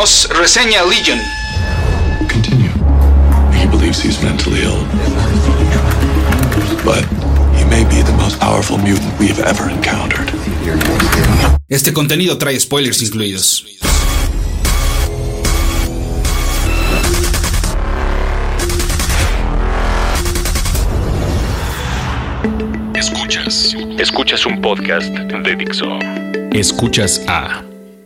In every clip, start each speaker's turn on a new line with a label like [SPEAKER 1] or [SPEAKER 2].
[SPEAKER 1] Reseña Legion.
[SPEAKER 2] Continue. He believes he's mentally ill. But he may be the most powerful mutant we have ever encountered.
[SPEAKER 1] Este contenido trae spoilers incluidos.
[SPEAKER 3] Escuchas. Escuchas un podcast de Dixo. Escuchas a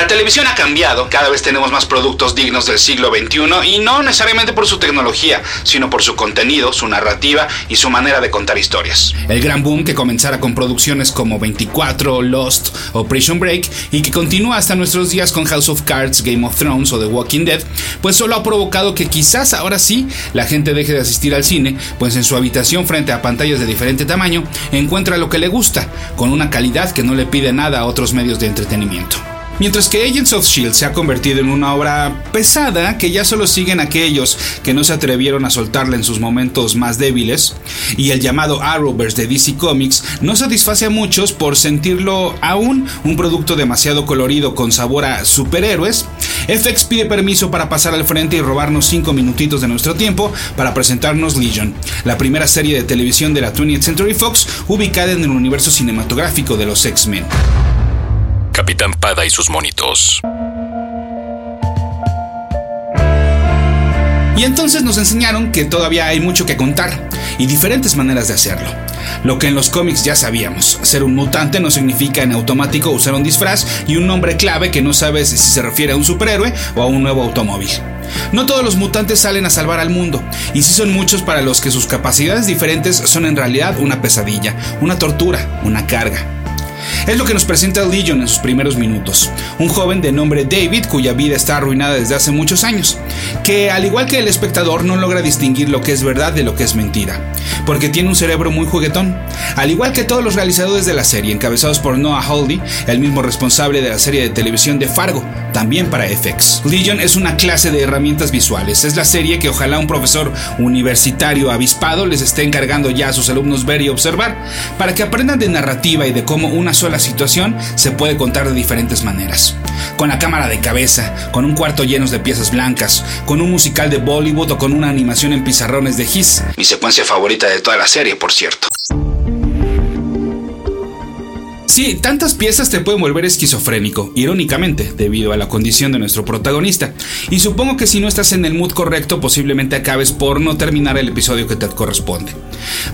[SPEAKER 1] La televisión ha cambiado, cada vez tenemos más productos dignos del siglo XXI y no necesariamente por su tecnología, sino por su contenido, su narrativa y su manera de contar historias. El gran boom que comenzara con producciones como 24, Lost o Prison Break y que continúa hasta nuestros días con House of Cards, Game of Thrones o The Walking Dead, pues solo ha provocado que quizás ahora sí la gente deje de asistir al cine, pues en su habitación frente a pantallas de diferente tamaño encuentra lo que le gusta, con una calidad que no le pide nada a otros medios de entretenimiento. Mientras que Agents of Shield se ha convertido en una obra pesada que ya solo siguen aquellos que no se atrevieron a soltarla en sus momentos más débiles, y el llamado Arrowverse de DC Comics no satisface a muchos por sentirlo aún un producto demasiado colorido con sabor a superhéroes, FX pide permiso para pasar al frente y robarnos 5 minutitos de nuestro tiempo para presentarnos Legion, la primera serie de televisión de la 20th Century Fox ubicada en el universo cinematográfico de los X-Men.
[SPEAKER 3] Capitán Pada y sus monitos.
[SPEAKER 1] Y entonces nos enseñaron que todavía hay mucho que contar y diferentes maneras de hacerlo. Lo que en los cómics ya sabíamos, ser un mutante no significa en automático usar un disfraz y un nombre clave que no sabes si se refiere a un superhéroe o a un nuevo automóvil. No todos los mutantes salen a salvar al mundo, y sí son muchos para los que sus capacidades diferentes son en realidad una pesadilla, una tortura, una carga. Es lo que nos presenta Legion en sus primeros minutos. Un joven de nombre David cuya vida está arruinada desde hace muchos años, que al igual que el espectador no logra distinguir lo que es verdad de lo que es mentira, porque tiene un cerebro muy juguetón, al igual que todos los realizadores de la serie, encabezados por Noah Hawley, el mismo responsable de la serie de televisión de Fargo, también para FX. Legion es una clase de herramientas visuales, es la serie que ojalá un profesor universitario avispado les esté encargando ya a sus alumnos ver y observar, para que aprendan de narrativa y de cómo una sola situación se puede contar de diferentes maneras. Con la cámara de cabeza, con un cuarto lleno de piezas blancas, con un musical de Bollywood o con una animación en pizarrones de His. Mi secuencia favorita de toda la serie, por cierto. Sí, tantas piezas te pueden volver esquizofrénico, irónicamente, debido a la condición de nuestro protagonista. Y supongo que si no estás en el mood correcto, posiblemente acabes por no terminar el episodio que te corresponde.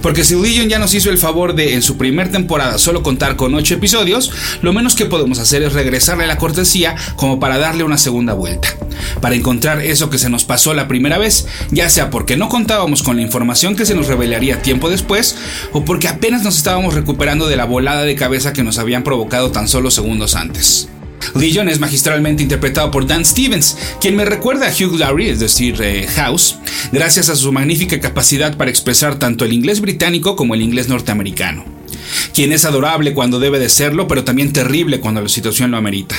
[SPEAKER 1] Porque si Legion ya nos hizo el favor de en su primer temporada solo contar con 8 episodios, lo menos que podemos hacer es regresarle la cortesía como para darle una segunda vuelta. Para encontrar eso que se nos pasó la primera vez, ya sea porque no contábamos con la información que se nos revelaría tiempo después, o porque apenas nos estábamos recuperando de la volada de cabeza que nos habían provocado tan solo segundos antes. Legion es magistralmente interpretado por Dan Stevens, quien me recuerda a Hugh Laurie, es decir, eh, House, gracias a su magnífica capacidad para expresar tanto el inglés británico como el inglés norteamericano. Quien es adorable cuando debe de serlo, pero también terrible cuando la situación lo amerita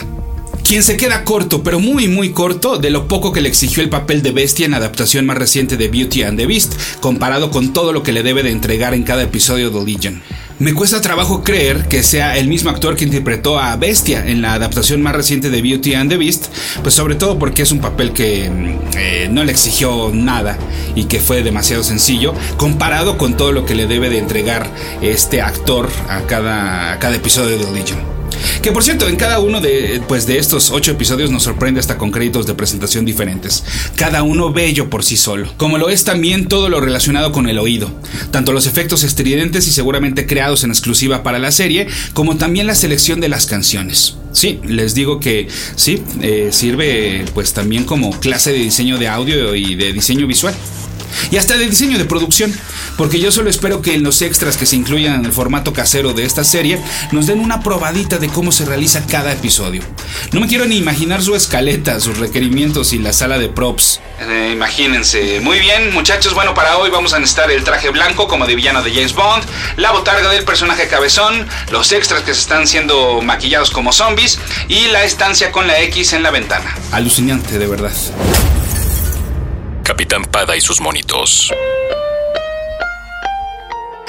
[SPEAKER 1] quien se queda corto, pero muy muy corto, de lo poco que le exigió el papel de bestia en la adaptación más reciente de Beauty and the Beast, comparado con todo lo que le debe de entregar en cada episodio de Legion. Me cuesta trabajo creer que sea el mismo actor que interpretó a Bestia en la adaptación más reciente de Beauty and the Beast, pues sobre todo porque es un papel que eh, no le exigió nada y que fue demasiado sencillo, comparado con todo lo que le debe de entregar este actor a cada, a cada episodio de Legion. Que por cierto, en cada uno de, pues, de estos ocho episodios nos sorprende hasta con créditos de presentación diferentes, cada uno bello por sí solo, como lo es también todo lo relacionado con el oído, tanto los efectos estridentes y seguramente creados en exclusiva para la serie, como también la selección de las canciones. Sí, les digo que sí, eh, sirve pues también como clase de diseño de audio y de diseño visual. Y hasta de diseño de producción, porque yo solo espero que en los extras que se incluyan en el formato casero de esta serie nos den una probadita de cómo se realiza cada episodio. No me quiero ni imaginar su escaleta, sus requerimientos y la sala de props. Eh, imagínense. Muy bien, muchachos, bueno, para hoy vamos a necesitar el traje blanco como de villano de James Bond, la botarga del personaje cabezón, los extras que se están siendo maquillados como zombies y la estancia con la X en la ventana. Alucinante, de verdad.
[SPEAKER 3] Capitán Pada y sus monitos.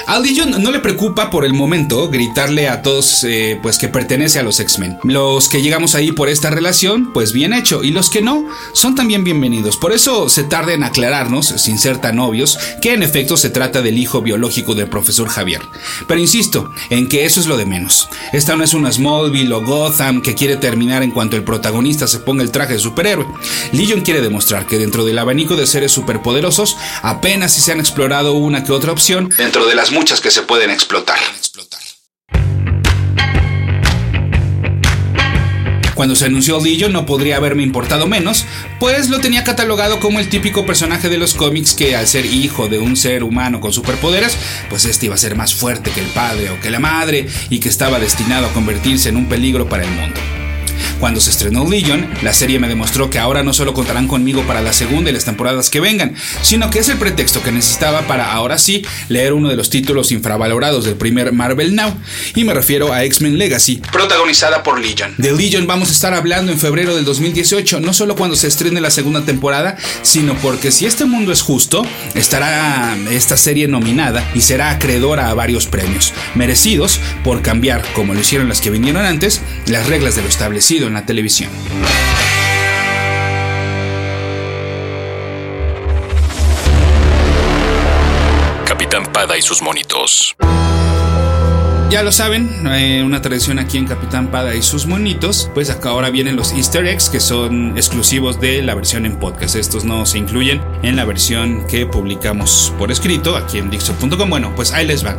[SPEAKER 1] Al Legion no le preocupa por el momento gritarle a todos eh, pues que pertenece a los X-Men. Los que llegamos ahí por esta relación, pues bien hecho, y los que no, son también bienvenidos. Por eso se tarda en aclararnos, sin ser tan obvios, que en efecto se trata del hijo biológico del profesor Javier. Pero insisto, en que eso es lo de menos. Esta no es una Smallville o Gotham que quiere terminar en cuanto el protagonista se ponga el traje de superhéroe. Legion quiere demostrar que dentro del abanico de seres superpoderosos, apenas si se han explorado una que otra opción, dentro de las muchas que se pueden explotar. Cuando se anunció Legion no podría haberme importado menos, pues lo tenía catalogado como el típico personaje de los cómics que al ser hijo de un ser humano con superpoderes, pues este iba a ser más fuerte que el padre o que la madre y que estaba destinado a convertirse en un peligro para el mundo. Cuando se estrenó Legion, la serie me demostró que ahora no solo contarán conmigo para la segunda y las temporadas que vengan, sino que es el pretexto que necesitaba para ahora sí leer uno de los títulos infravalorados del primer Marvel Now, y me refiero a X-Men Legacy, protagonizada por Legion. De Legion vamos a estar hablando en febrero del 2018, no solo cuando se estrene la segunda temporada, sino porque si este mundo es justo, estará esta serie nominada y será acreedora a varios premios, merecidos por cambiar, como lo hicieron las que vinieron antes, las reglas de lo establecido en la televisión.
[SPEAKER 3] Capitán Pada y sus monitos.
[SPEAKER 1] Ya lo saben, hay una tradición aquí en Capitán Pada y sus monitos, pues acá ahora vienen los easter eggs que son exclusivos de la versión en podcast. Estos no se incluyen en la versión que publicamos por escrito aquí en Dixo.com. Bueno, pues ahí les van.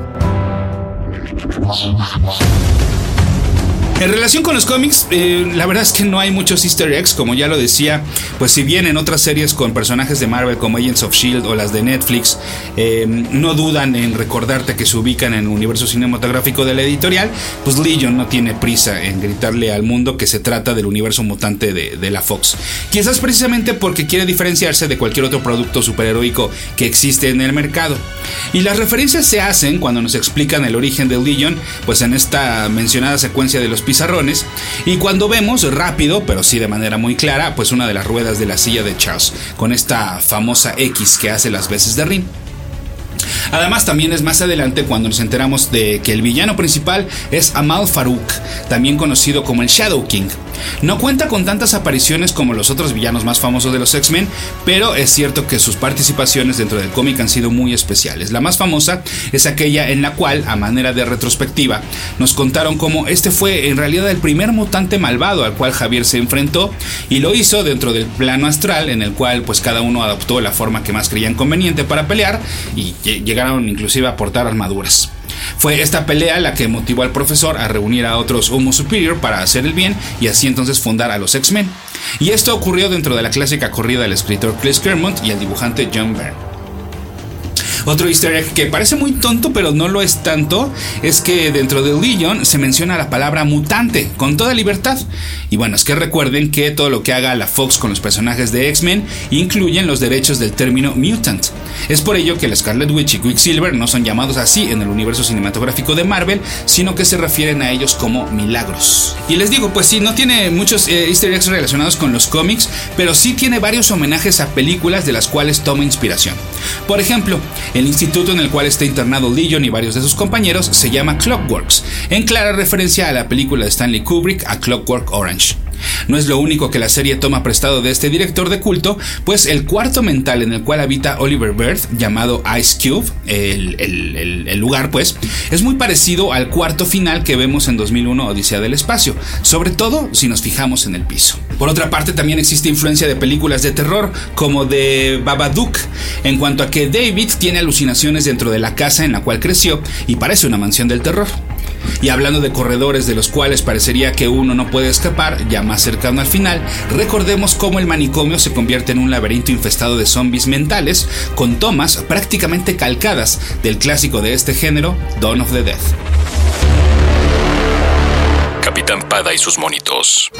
[SPEAKER 1] En relación con los cómics, eh, la verdad es que no hay muchos easter eggs, como ya lo decía, pues si bien en otras series con personajes de Marvel como Agents of Shield o las de Netflix, eh, no dudan en recordarte que se ubican en el universo cinematográfico de la editorial, pues Legion no tiene prisa en gritarle al mundo que se trata del universo mutante de, de la Fox. Quizás precisamente porque quiere diferenciarse de cualquier otro producto superheroico que existe en el mercado. Y las referencias se hacen cuando nos explican el origen de Legion, pues en esta mencionada secuencia de los pizarrones y cuando vemos rápido, pero sí de manera muy clara, pues una de las ruedas de la silla de Charles, con esta famosa X que hace las veces de ring. Además, también es más adelante cuando nos enteramos de que el villano principal es Amal Farouk, también conocido como el Shadow King. No cuenta con tantas apariciones como los otros villanos más famosos de los X-Men, pero es cierto que sus participaciones dentro del cómic han sido muy especiales. La más famosa es aquella en la cual, a manera de retrospectiva, nos contaron cómo este fue en realidad el primer mutante malvado al cual Javier se enfrentó y lo hizo dentro del plano astral en el cual pues cada uno adoptó la forma que más creían conveniente para pelear y llegaron inclusive a portar armaduras. Fue esta pelea la que motivó al profesor a reunir a otros Homo Superior para hacer el bien y así entonces fundar a los X-Men. Y esto ocurrió dentro de la clásica corrida del escritor Chris Claremont y el dibujante John Byrne. Otro easter egg que parece muy tonto, pero no lo es tanto, es que dentro de Legion se menciona la palabra mutante con toda libertad. Y bueno, es que recuerden que todo lo que haga la Fox con los personajes de X-Men incluyen los derechos del término mutant. Es por ello que la Scarlet Witch y Quicksilver no son llamados así en el universo cinematográfico de Marvel, sino que se refieren a ellos como milagros. Y les digo, pues sí, no tiene muchos eh, easter eggs relacionados con los cómics, pero sí tiene varios homenajes a películas de las cuales toma inspiración. Por ejemplo, el instituto en el cual está internado Legion y varios de sus compañeros se llama Clockworks, en clara referencia a la película de Stanley Kubrick A Clockwork Orange. No es lo único que la serie toma prestado de este director de culto, pues el cuarto mental en el cual habita Oliver Bird, llamado Ice Cube, el, lugar pues, es muy parecido al cuarto final que vemos en 2001 Odisea del Espacio, sobre todo si nos fijamos en el piso. Por otra parte, también existe influencia de películas de terror, como de Babadook, en cuanto a que David tiene alucinaciones dentro de la casa en la cual creció y parece una mansión del terror. Y hablando de corredores de los cuales parecería que uno no puede escapar, ya más cercano al final, recordemos cómo el manicomio se convierte en un laberinto infestado de zombies mentales, con tomas prácticamente calcadas del clásico de este género, Dawn of the Dead.
[SPEAKER 3] Capitán Pada y sus monitos.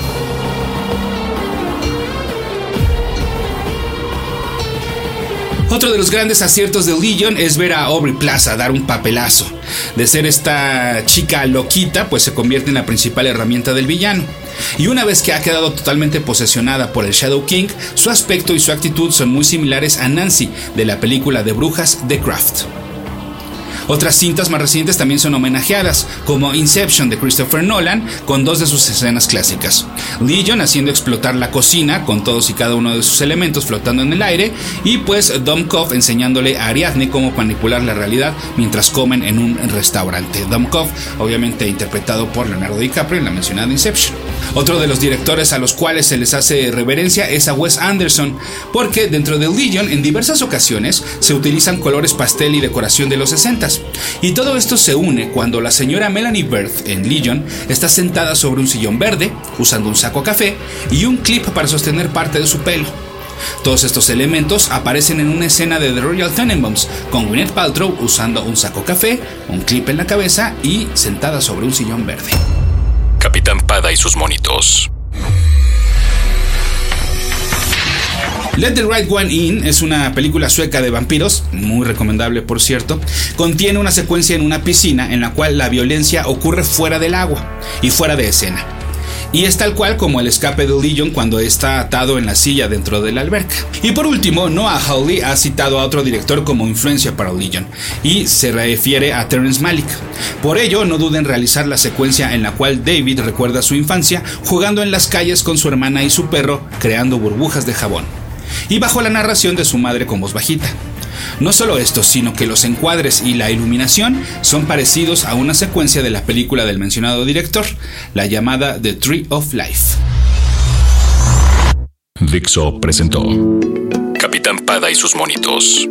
[SPEAKER 1] Otro de los grandes aciertos de Legion es ver a Aubrey Plaza dar un papelazo. De ser esta chica loquita, pues se convierte en la principal herramienta del villano. Y una vez que ha quedado totalmente posesionada por el Shadow King, su aspecto y su actitud son muy similares a Nancy de la película de brujas The Craft. Otras cintas más recientes también son homenajeadas, como Inception de Christopher Nolan, con dos de sus escenas clásicas. Legion haciendo explotar la cocina con todos y cada uno de sus elementos flotando en el aire, y pues Domkov enseñándole a Ariadne cómo manipular la realidad mientras comen en un restaurante. Domkov, obviamente interpretado por Leonardo DiCaprio en la mencionada Inception. Otro de los directores a los cuales se les hace reverencia es a Wes Anderson, porque dentro de Legion en diversas ocasiones se utilizan colores pastel y decoración de los 60 y todo esto se une cuando la señora Melanie Birth en Legion está sentada sobre un sillón verde, usando un saco café y un clip para sostener parte de su pelo. Todos estos elementos aparecen en una escena de The Royal Tenenbaums, con Gwyneth Paltrow usando un saco café, un clip en la cabeza y sentada sobre un sillón verde.
[SPEAKER 3] Capitán Pada y sus monitos.
[SPEAKER 1] Let the Right One In es una película sueca de vampiros, muy recomendable por cierto. Contiene una secuencia en una piscina en la cual la violencia ocurre fuera del agua y fuera de escena. Y es tal cual como el escape de Legion cuando está atado en la silla dentro de la alberca. Y por último, Noah Hawley ha citado a otro director como influencia para Legion, y se refiere a Terrence Malick. Por ello, no duden en realizar la secuencia en la cual David recuerda su infancia jugando en las calles con su hermana y su perro, creando burbujas de jabón y bajo la narración de su madre con voz bajita. No solo esto, sino que los encuadres y la iluminación son parecidos a una secuencia de la película del mencionado director, la llamada The Tree of Life.
[SPEAKER 3] Dixo presentó Capitán Pada y sus monitos.